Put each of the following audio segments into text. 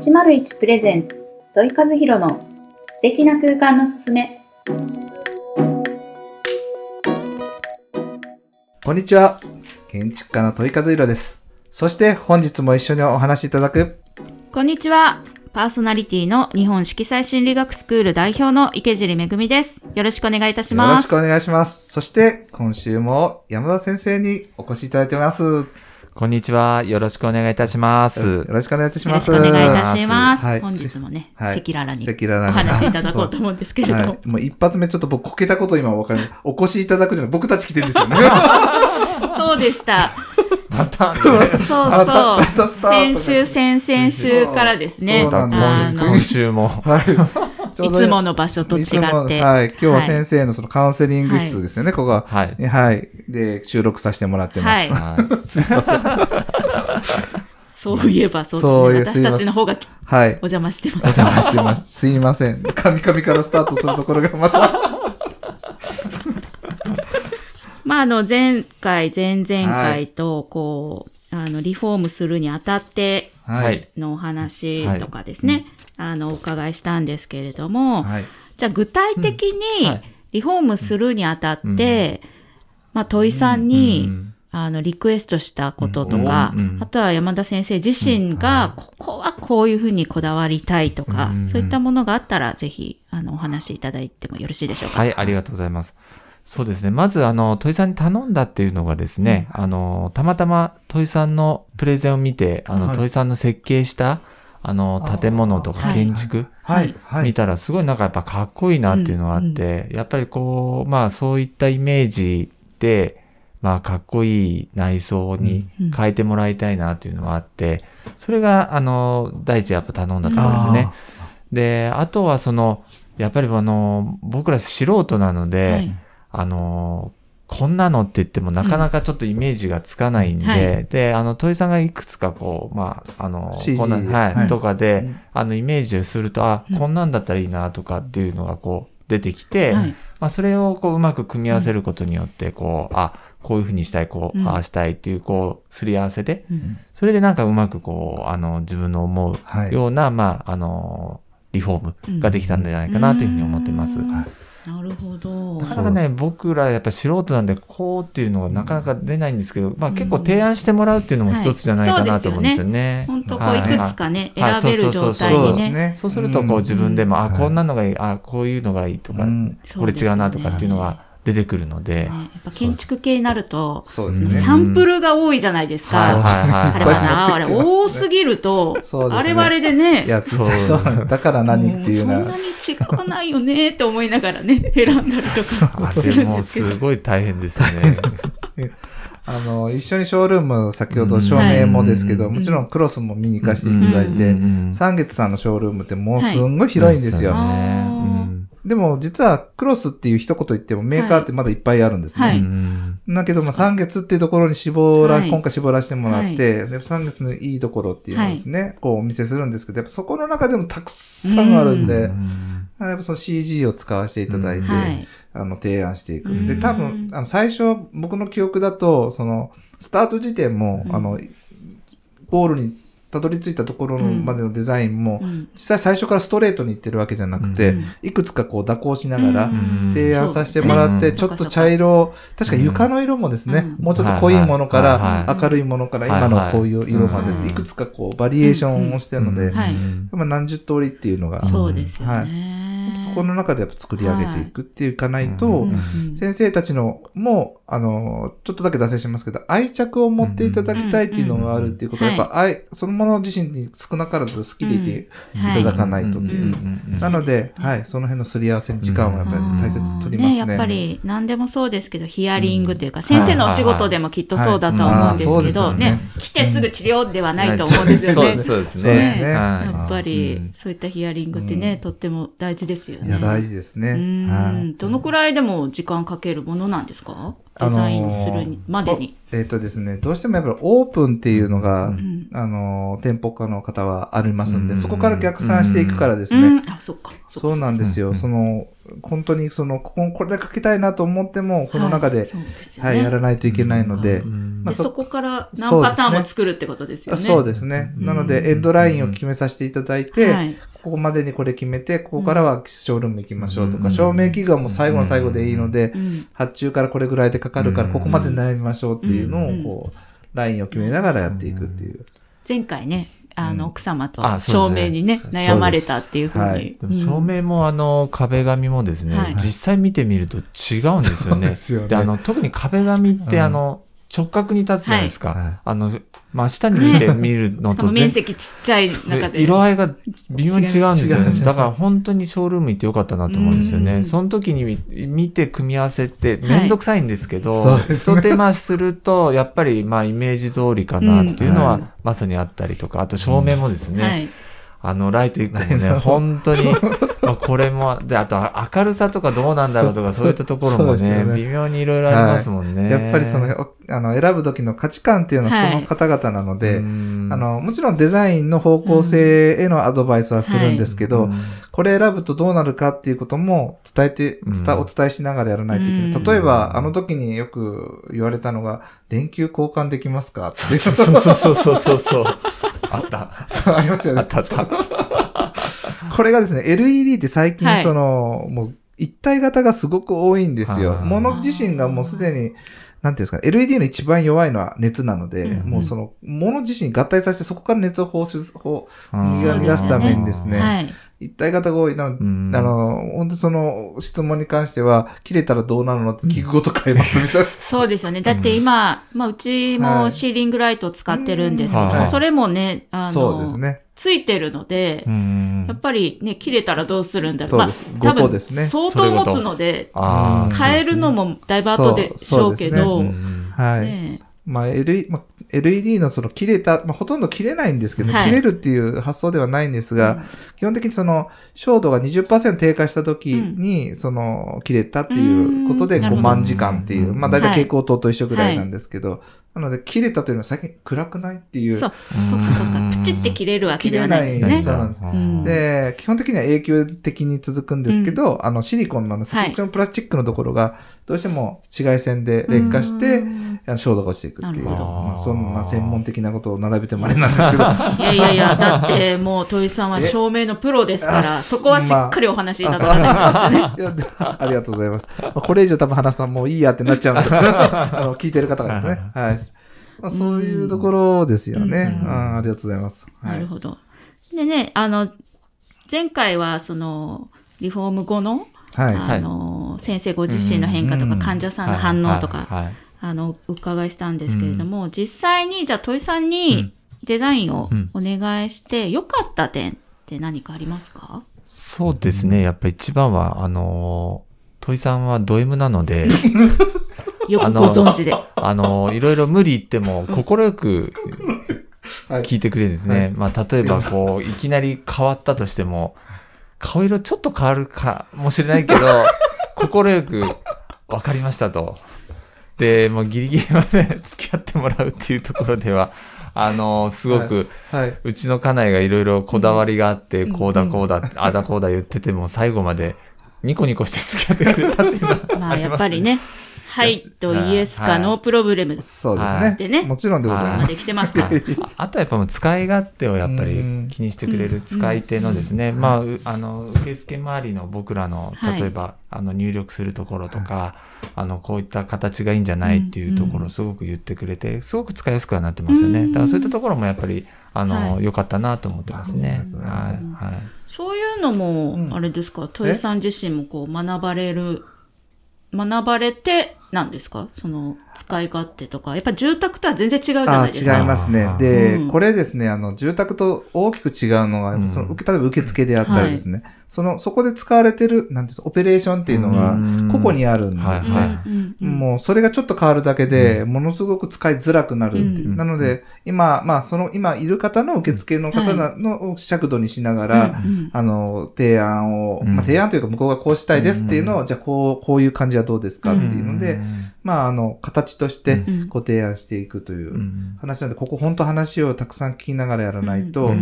801プレゼンツ土井和弘の素敵な空間のすすめこんにちは。建築家の問い和弘です。そして本日も一緒にお話しいただく、こんにちは。パーソナリティの日本色彩心理学スクール代表の池尻めぐみです。よろしくお願いいたしよろます。しくお願いします。そして今週も山田先生にお越しいただいてます。よこんにちは。よろしくお願いいたします。ろしくお願いいたしよろします。くお願いいたします。はい本日もね、はい赤裸々に赤裸々にお話しいただこうと思うんですけれども。はい。もう一発目ちょっと僕こけたこと今わかる。お越しいただくじゃない。僕たち来てるんですよね。そうでした。また、ね、そうそう。先週、先々週からですね。今週も。はい。ちょいうどつもの場所と違って。はい。今日ははい先生のそのカウンセリング室ですよね、ここは。はい。はい。で、収録させてもらってます。はいはい そういえばそうですね。私たちの方がはい。お邪魔してまおす。邪魔してます。すいません。カミカミからスタートするところがまた。まあ、あの、前回、前々回と、こう、あの、リフォームするにあたってははい。のお話とかですね、あの、お伺いしたんですけれども、はい。じゃあ具体的にはい。リフォームするにあたって、まあ、問いさんに、うん。あの、リクエストしたこととか、あとは山田先生自身が、ここはこういうふうにこだわりたいとか、うん。そういったものがあったら、ぜひ、あの、お話しいただいてもよろしいでしょうか。はい、ありがとうございます。そうですね。まず、あの、問いさんに頼んだっていうのがですね、あの、たまたま問いさんのプレゼンを見て、あの、はい問いさんの設計した、あの、建物とかはい建築、はい。はい。見たらすごいなんかやっぱかっこいいなっていうのがあって、やっぱりこう、まあそういったイメージで、まあかっこいい内装に変えてもらいたいなっていうのがあって、それがあの、第一やっぱ頼んだところですね。で、あとはその、やっぱりあの、僕ら素人なので、はいあの、こんなのって言ってもなかなかちょっとイメージがつかないんで、はい。で、あの、問いさんがいくつかこう、まあ、あの、CG こんな、はい、はいとかで、うん。あの、イメージをすると、あ、こんなんだったらいいなとかっていうのがこう、出てきて、はい。まあ、それをこう、うまく組み合わせることによって、こう、あ、こういうふうにしたい、こう、うん。ああしたいっていう、こう、すり合わせで、うん。それでなんかうまくこう、あの、自分の思はい。うような、まあ、あの、リフォームができたんじゃないかなというふうに思ってます。うんなるほど。なかなかね、僕らやっぱ素人なんで、こうっていうのがなかなか出ないんですけど、まあ結構提案してもらうっていうのも一つじゃないかなと思うんですよね。本当こうはいいくつかね、はい。選べる状態にね。そうですね。そう。すると、こう自分でも、あ、うん。こんなのがいい、あ、こういうのがいいとか、うん。これ違うなとかっていうのが出てくるので。ね、やっぱ建築系になると、ね。サンプルが多いじゃないですはい。はい。か。はい。あれはな、あれ多すぎると、あれはあれでね。い、や、そそう。うそう。だから何っていうな。もうそんな。に違わないよねって思いながらね、選んだりとか。あするんですけど。すごい大変ですよね。あの、一緒にショールーム、先ほど照明もですけど、うんもちろんクロスも見に行かせていただいてうん。うん。うん、三月さんのショールームってもうすんごい広いんですよ。ねあーうんでも実はクロスっていう一言言ってもメーカーってまだいっぱいあるんですね。はい。うん。だけど、まあ、三月っていうところに絞ら、はい。今回絞らせてもらって、で三月のいいところっていうのをですね、こうお見せするんですけど、やっぱそこの中でもたくさんあるんで、うん。やっぱその CG を使わせていただいて、はい。あの、提案していく。うん。で、多分、あの、最初、僕の記憶だと、その、スタート時点も、うん。あの、ゴールにたどり着いたところのまでのデザインも、うん。実際最初からストレートに行ってるわけじゃなくて、うん。いくつかこう蛇行しながら、うん。提案させてもらって、うん。ちょっと茶色、確か床の色もですね、うん。もうちょっと濃いものから、明るいものから、はい今のこういう色まうん。で、いくつかこうバリエーションをしてるので、うん。はい。まあ何十通りっていうのが、そうですよはね。そこの中でやっぱ作り上げていくっていうかないと、先生たちのも、あの、ちょっとだけ脱線しますけど、愛着を持っていただきたいっていうのがあるっていうことは、うんやっぱ愛、そのもの自身に少なからず好きでいていはいただかないとっていう。なので、はい、その辺のすり合わせに時間をやっぱり大切に取りますね。ね、やっぱり何でもそうですけど、ヒアリングというか、先生のお仕事でもきっとそうだとは思うんですけど、はい。はいはいはいね、来てすぐ治療ではないと思うんですよね。そうですね。やっぱり、うん。そういったヒアリングってね、とっても大事ですよね。いや、大事ですね。うはん。どのくらいでも時間かけるものなんですか？デザインするまでに。えっ、とですね、どうしてもやっぱりオープンっていうのが、ううんあの、店舗化の方はありますんで、うんそこから逆算していくからですね。うん、あ、そっか。そうかなんですよ。うんその、本当にその、ここ、これだけ書きたいなと思っても、この中で、はいはい、ね。やらないといけないので、まあそそこから何パターンも作るってことですよね。そうですね。うんなので、エンドラインを決めさせていただいて、はい。ここまでにこれ決めて、ここからはショールーム行きましょうとか、うん照明器具はもう最後の最後でいいのでう、ん。発注からこれぐらいでかかるから、うん。ここまで悩みましょうっていうのうん。を、こう、ラインを決めながらやっていくっていう。前回ね、あの、うん。奥様と照明にね、悩まれたっていうふうはい。に。照明もあの壁紙もですね、はい。実際見てみると違うんですよそうね。ですよね。で、あの、特に壁紙ってうん。あの、直角に立つじゃないですか。は真下に見て見るのと全も面積ちっちゃい中で。で色合いが微妙に違うんですよね。だから本当にショールーム行ってよかったなと思うんですよね。うん。その時に見見て組み合わせてめんどくさいんですけど、そうですね。一手間するとやっぱりまあイメージ通りかなっていうのはうん。まさにあったりとか、あと照明もですね、はい。あのライト1個もね、本当に、まあこれも、で、あと明るさとかどうなんだろうとかそういったところもね、ね。微妙にいろいろありますもんね。やっぱりその、おあの、選ぶ時の価値観っていうのははいその方々なので、うん。あ、の、もちろんデザインの方向性へのアドバイスはするんですけど、うん。これ選ぶとどうなるかっていうことも伝えて、うん。伝お伝えしながらやらないといけない。うん。例えば、あの時によく言われたのが、電球交換できますかって。そうそうそうそうそうそう。あった。そうありますよね。あったあった。これがですね、LED って最近はいその、もう一体型がすごく多いんですよ。はいもの自身がもうすでに、なんていうんですか、LED の一番弱いのは熱なので、うんもうその、もの自身合体させてそこから熱を放出、放うん水を逃がすためにですねはい。一体型が多い。なのん。あの、本当その質問に関しては、切れたらどうなるのって聞くごと変えますみたいな。そうですよね。だって今、まあ、うちはい。もシーリングライトを使ってるんですけど、うん。はいそれもね、あの、そうですね。ついてるので、うん。やっぱりね、切れたらどうするんだろう。まあ、多分相当持つので、ああ、変えるのもだいぶ後でしょうけど、うん。はい。ねまあ、L- まあ LED のその切れた、まあ、ほとんど切れないんですけど、はい。切れるっていう発想ではないんですが、基本的にその、照度が20%低下した時に、その、切れたっていうことで、5うん。なるほど万時間っていう、うんまあ大体はい。蛍光灯と一緒ぐらいなんですけど、なので、切れたというのは最近暗くないっていう。そう、そっかそっか。プチって切れるわけではないですね切れない。そうなんですうんで、基本的には永久的に続くんですけど、あの、シリコンの先っちょのプラスチックのところが、どうしても紫外線で劣化してう、んあの照度が落ちていくっていう。まあそんな専門的なことを並べてもあれなんですけど、いやいやいや、だってもう、戸井さんは照明のプロですから、あそこはしっかりお話しいただかないね。いやでありがとうございます。まあこれ以上多分話すともういいやってなっちゃうんで、あの聞いてる方がですね。はい。まあ、そういうところですよね。うん。うん。ありがとうございます。はないるほど。でね、あの、前回はその、リフォーム後の、はい。あの、先生ご自身の変化とか、うん。患者さんの反応とか、はい。はい。あの、お伺いしたんですけれども、実際に、じゃあ、戸井さんうにん。デザインをうん。お願いして、良かった点って何かありますか？そうですね。やっぱり一番は、あのー、戸井さんはド M なので、よくご存知で。あのー、いろいろ無理言っても、心くはい聞いてくれるんですね。まあ、例えば、こう、いきなり変わったとしても、顔色ちょっと変わるかもしれないけど、心く分かりましたと。で、もうギリギリまで 付き合ってもらうっていうところでは、あのー、すごく、はい。うちの家内がいろいろこだわりがあって、うんこうだこうだ、あだこうだ言ってても、最後までニコニコして付き合ってくれたっていうのはまあ、やっぱりね、はい。とイエスかはいノープロブレムそうですはね。でね。もちろんでございまます。できてますから。ああとはやっぱもう使い勝手をやっぱりうん。気にしてくれる使い手のですね、まあ、うあの、受付周りの僕らの、はい。例えば、あの、入力するところとか、あの、こういった形がいいんじゃないっていうところをすごく言ってくれて、すごく使いやすくはなってますよね。うん。だからそういったところもやっぱり、あの、はい。良かったなと思ってますね。はい。はい。そういうのも、うん。あれですか、戸井さん自身もこう学ばれる、学ばれて、なんですか？その使い勝手とか。やっぱ住宅とは全然違うじゃなあいですか。違いますねあ。で、うんこれですね、あの、住宅と大きく違うのが、うんその受け例えば受付であったりですね、その、そこで使われてる、なんていうんですか、オペレーションっていうのがうん、個々にあるんですね。はいうんうん。うんもう、それがちょっと変わるだけで、ものすごく使いづらくなるっていう。うん。なので、今、まあ、その、今いる方の受付の方なのを尺度にしながら、あの、提案を、うん。まあ、提案というか向こうがこうしたいですっていうのを、じゃあこう、こういう感じはどうですかっていうので、まあ、あの、形としてうん。ご提案していくといううん。話なんで、ここ本当話をたくさん聞きながらやらないと、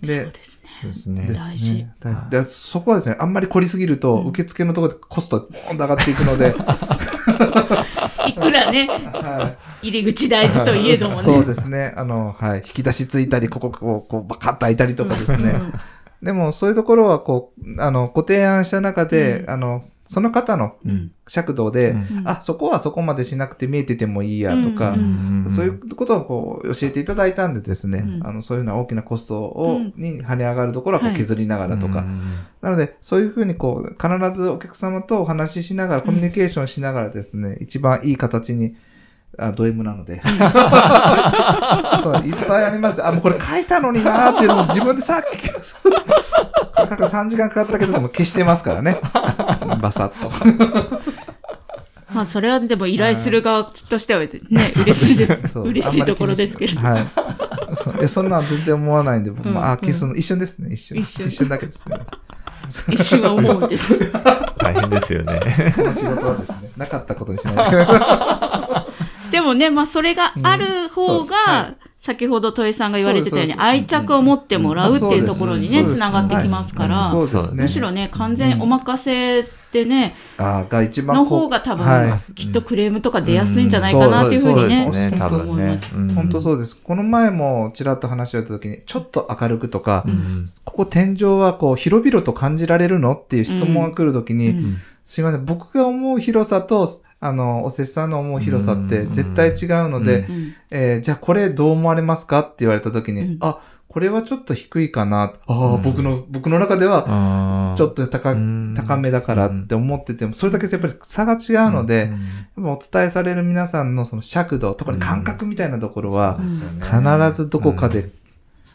で、ですね。そうですね。大事。でそこはですね、あんまり凝りすぎると、うん。受付のところでコストがボーンと上がっていくので、いくらね、はい。入り口大事といえどもね。そうですね。あの、はい。引き出しついたり、ここ、こう、こう、バカッと開いたりとかですね。でも、そういうところは、こう、あの、ご提案した中で、うん。あの、その方のうん。尺度で、うん。うん。あ、そこはそこまでしなくて見えててもいいやとか、うんそういうことをこう教えていただいたんでですね、うん。あのそういうような大きなコストを、うん。に跳ね上がるところはこうはい。削りながらとか、うん。なので、そういうふうにこう、必ずお客様とお話ししながら、コミュニケーションしながらですね、一番いい形に、あ、ド M なので。そう、いっぱいあります。あ、もうこれ書いたのになーっていうのも自分でさっき、書く3時間かかったけど、でも消してますからね。バサッと。まあ、それはでも依頼する側としては ね、嬉しいです。嬉しいところですけれど。はい。そういや、そんなの全然思わないんで、僕も、うんあ、消すの、一瞬ですね、一瞬。一瞬一瞬だけですね。一瞬は思うんです。大変ですよね。この仕事はですね、なかったことにしないで。でもね、まあ、それがある方うん。そう。はが、先ほど戸井さんが言われてたように、愛着を持ってもらうっていうところにね、つながってきますからそ、うですね。むしろね、完全お任せでね、あが一番の方が多分はい、きっとクレームとか出やすいんじゃないかなっていうふうにね、そうです。ね。本当多分ね。思います。。うん。本当そうです。この前もちらっと話をやった時に、ちょっと明るくとか、うんここ天井はこう広々と感じられるの？っていう質問が来る時に、うん。すいません、僕が思う広さと、あの、おせっさんの思う広さって絶対違うので、えーじゃあこれどう思われますかって言われた時に、うん。あ、これはちょっと低いかな。ああ、うん。僕の、僕の中では、ちょっと高,、うん。高めだからって思ってても、それだけやっぱり差が違うので、やっぱお伝えされる皆さんのその尺度、特に感覚みたいなところは、必ずどこかで、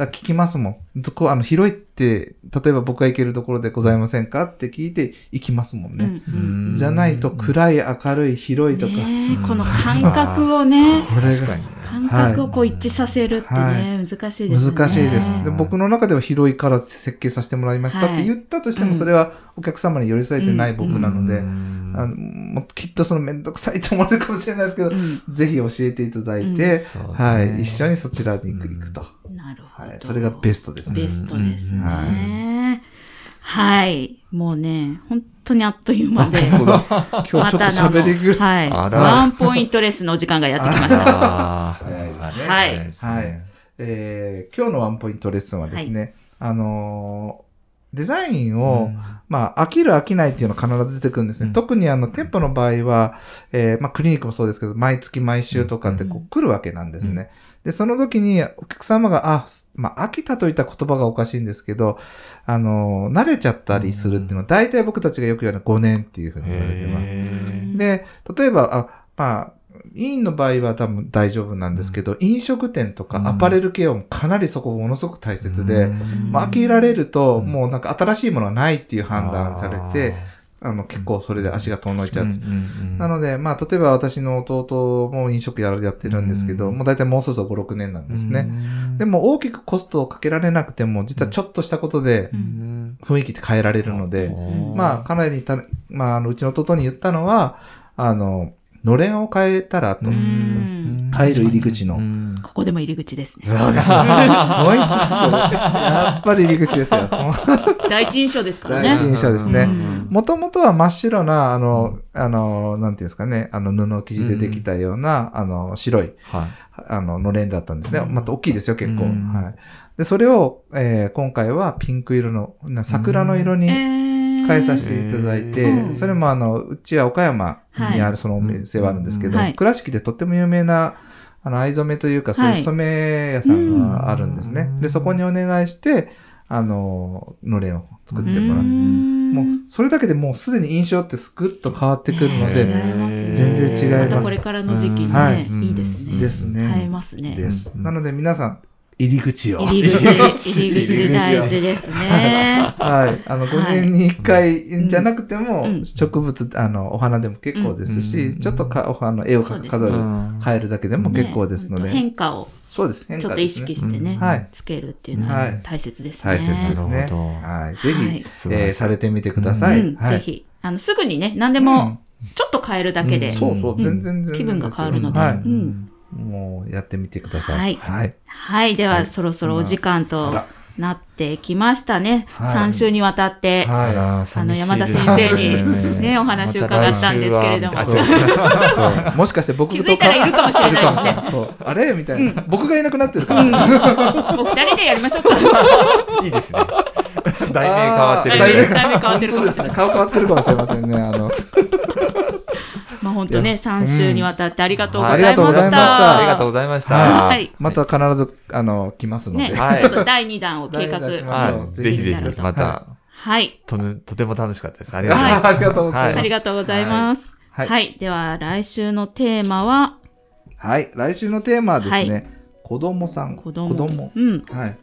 だ聞きますもん。どこ、あの、広いって、例えば僕が行けるところでございませんかって聞いて行きますもんね。うんうんじゃないと暗い、明るい、広いとか。ねえこの感覚をね、これ確かにね。感覚をこう一致させるってね、はい難しいですね。難しいです。でうん僕の中では広いから設計させてもらいましたって言ったとしても、はいそれはお客様に寄り添えてない僕なので、うんあのもうきっとそのめんどくさいと思われるかもしれないですけど、うんぜひ教えていただいうんて、そうねはい、一緒にそちらに行くと。はい、それがベストですね。ベストですうんね。はい。もうね、本当にあっという間で。今日ちょっと喋りぐらい。はい。ワンポイントレスのお時間がやってきました。早いですねはいはいね。えー今日のワンポイントレッスンはですね、あのーデザインを、まあ、飽きる飽きないっていうのが必ず出てくるんですね。うん特にあの、店舗の場合は、えーまあ、クリニックもそうですけど、毎月毎週とかってこうんう来るわけなんですね。で、その時にお客様が、あ、まあ、飽きたといった言葉がおかしいんですけど、あのー慣れちゃったりするっていうのは、大体僕たちがよく言うのは5年っていうふうに言われてます。へで、例えば、あ、まあ、委員の場合は多分大丈夫なんですけど、飲食店とうん。かアパレル系はかなりそこものすごく大切で、うん。まあ、飽きられると、うん。もうなんか新しいものはないっていう判断されて、あの、結構それで足が遠のいちゃう。なので、まあ、例えば私の弟も飲食ややってるんですけど、うん。もう大体もうそろそろ5、6年なんですね。でも、も大きくコストをかけられなくても、実はちょっとしたことでうん。雰囲気って変えられるので、んまあ、かなりた、まあ、あの、うちの弟に言ったのは、あの、のれんを変えたらと。うん入る入り口のうんここでも入り口ですね。そうですね。ポイントですよやっぱり入り口ですよ。第一印象ですから第一ね。印象ですねうんもともとは真っ白な、あの、あの、なんていうんですかね、あの、布生地でできたような、あの、白い、はい。あの、のれんだったんですね。また大きいですよ、結構。で、それを、えー今回はピンク色の、な桜の色に変えさせていただいて、うん。それもあの、うちは岡山にあるそのお店はあるんですけど、はい。倉敷でとっても有名な、あの、藍染めというか、そういう染め屋さんがあるんですね。うん。で、そこにお願いして、あの、のれんを作ってもらう。ん。もう、それだけでもうすでに印象ってすぐっと変わってくるので、全然違います。またこれからの時期にはい。ね、いいですね。ですね。映えますね。です。うんなので皆さん、入り口を。入り口、入り口大事ですね。はい。あの、5年に1回じゃなくても、うん。植物、あの、お花でも結構ですし、うんちょっとか、おあの絵を飾る、うん変えるだけでも結構ですのねで。変化をそうです。変ちょっと意識してねうん。はい、つけるっていうのははい。大切ですね。大切ですね。なるほど。はい。ぜひ、えーされてみてください。ぜひ、あの、すぐにね、何でもちょっと変えるだけで、うん。そうそう、うん。全然全然。気分が変わるのでもうやってみてください。はいはい。はい。では、そろそろお時間あとらなってきましたね。はい3週にわたって、あはら、あの、山田先生にね、お話を伺ったんですけれども。もしかして僕と気づいたらいるかもしれないですね。あれ？みたいな。僕がいなくなってるから。お二人でやりましょうか。いいですね。題名変わってる。題名題名変わってるかもしれない本当ですね。顔変わってるかもしれませんね。あの、まあ本当ね、3週にわたってありがとうござはいいました。ありがとうございましたありがとうございました。はいまた必ず、あの、来ますのね、で。はいちょっと第2弾を計画。しましょうはい。ぜひぜひ、また、はい。とねとても楽しかったです。ありがとうございます。ありがとうございあます。りがとうございます。ははいい。では、来週のテーマは、はい。来週のテーマはですね、は子供さん。子供。子供うん。はい。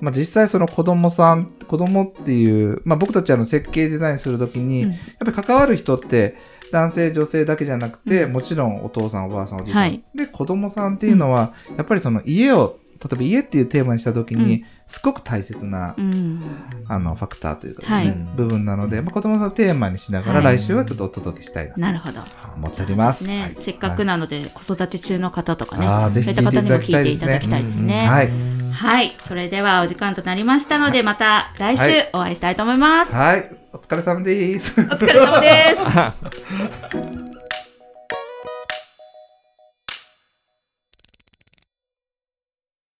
まあ、実際その子供さん、子供っていう、まあ、僕たちあの設計デザインするときに、うんやっぱり関わる人って男性女性だけじゃなくて、うん。もちろんお父さんおばあさんおじいさん、はい。で子供さんっていうのは、やっぱりその家を例えば家っていうテーマにしたときに、うん。すごく大切な、うん。あのファクターというかね、はい。部分なので、まあ、子供さんをテーマにしながら、はい。来週はちょっとお届けしたいなとなるほど。思っております。ね、はい。せっかくなので、子育て中の方とかね、あーぜひそういった方にも聞いていただきたいですね。はい、はい。それではお時間となりましたので、また来週お会いしたいと思います。はい、お疲れ様です。お疲れ様です。